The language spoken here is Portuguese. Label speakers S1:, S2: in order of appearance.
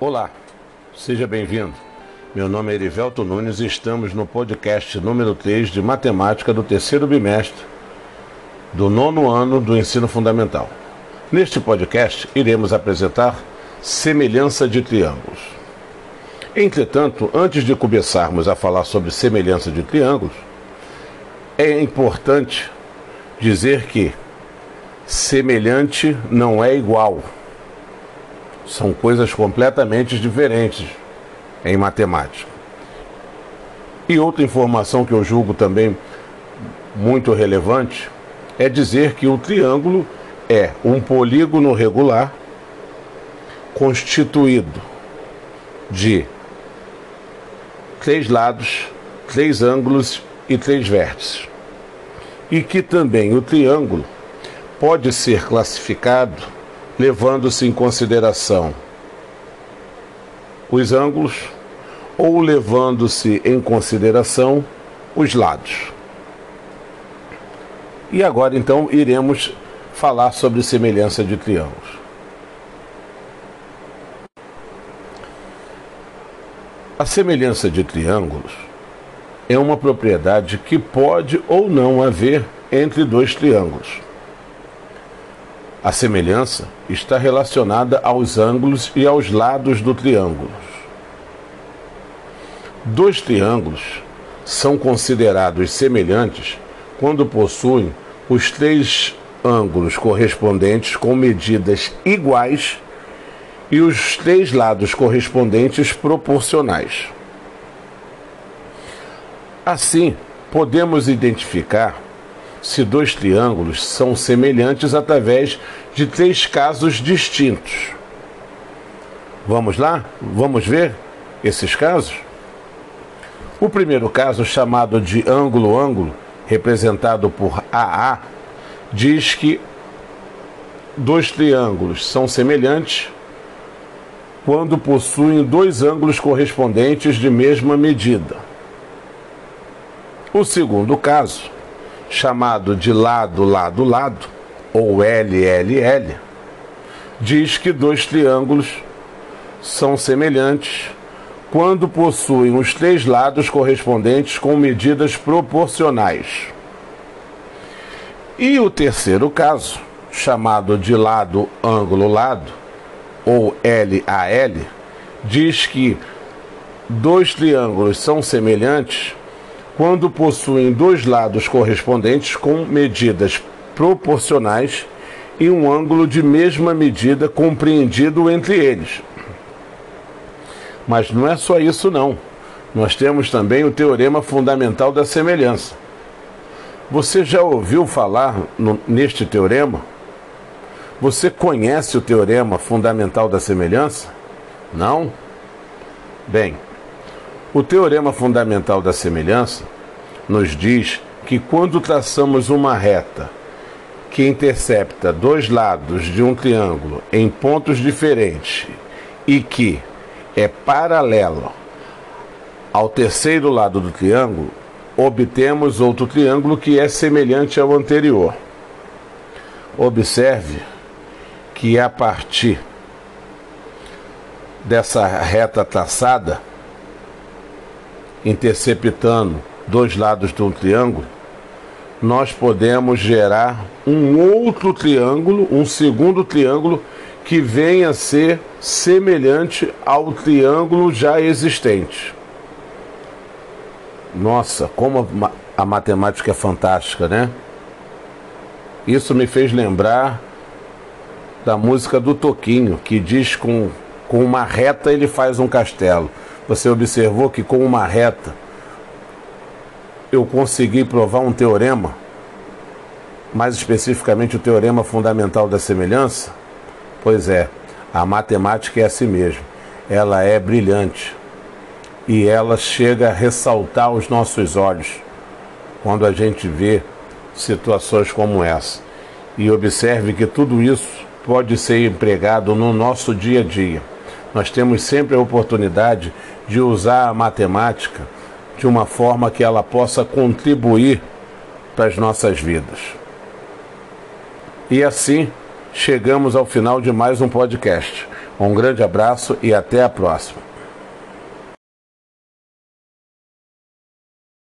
S1: Olá, seja bem-vindo. Meu nome é Erivelto Nunes e estamos no podcast número 3 de matemática do terceiro bimestre do nono ano do ensino fundamental. Neste podcast, iremos apresentar semelhança de triângulos. Entretanto, antes de começarmos a falar sobre semelhança de triângulos, é importante dizer que semelhante não é igual. São coisas completamente diferentes em matemática. E outra informação que eu julgo também muito relevante é dizer que o triângulo é um polígono regular constituído de três lados, três ângulos e três vértices. E que também o triângulo pode ser classificado levando-se em consideração os ângulos ou levando-se em consideração os lados. E agora então iremos falar sobre semelhança de triângulos. A semelhança de triângulos é uma propriedade que pode ou não haver entre dois triângulos. A semelhança está relacionada aos ângulos e aos lados do triângulo. Dois triângulos são considerados semelhantes quando possuem os três ângulos correspondentes com medidas iguais e os três lados correspondentes proporcionais. Assim, podemos identificar se dois triângulos são semelhantes através de três casos distintos. Vamos lá? Vamos ver esses casos? O primeiro caso, chamado de ângulo-ângulo, representado por AA, diz que dois triângulos são semelhantes quando possuem dois ângulos correspondentes de mesma medida. O segundo caso, chamado de lado-lado-lado, ou LLL, diz que dois triângulos são semelhantes quando possuem os três lados correspondentes com medidas proporcionais. E o terceiro caso, chamado de lado-ângulo-lado, ou LAL, diz que dois triângulos são semelhantes quando possuem dois lados correspondentes com medidas proporcionais e um ângulo de mesma medida compreendido entre eles. Mas não é só isso não. Nós temos também o teorema fundamental da semelhança. Você já ouviu falar no, neste teorema? Você conhece o teorema fundamental da semelhança? Não? Bem, o teorema fundamental da semelhança nos diz que quando traçamos uma reta que intercepta dois lados de um triângulo em pontos diferentes e que é paralelo ao terceiro lado do triângulo, obtemos outro triângulo que é semelhante ao anterior. Observe que a partir dessa reta traçada, interceptando dois lados de um triângulo, nós podemos gerar um outro triângulo, um segundo triângulo que venha a ser semelhante ao triângulo já existente. Nossa, como a matemática é fantástica, né? Isso me fez lembrar da música do Toquinho, que diz com, com uma reta ele faz um castelo. Você observou que com uma reta eu consegui provar um teorema, mais especificamente o teorema fundamental da semelhança? Pois é, a matemática é assim mesmo. Ela é brilhante e ela chega a ressaltar os nossos olhos quando a gente vê situações como essa. E observe que tudo isso pode ser empregado no nosso dia a dia. Nós temos sempre a oportunidade de usar a matemática de uma forma que ela possa contribuir para as nossas vidas. E assim chegamos ao final de mais um podcast. Um grande abraço e até a próxima.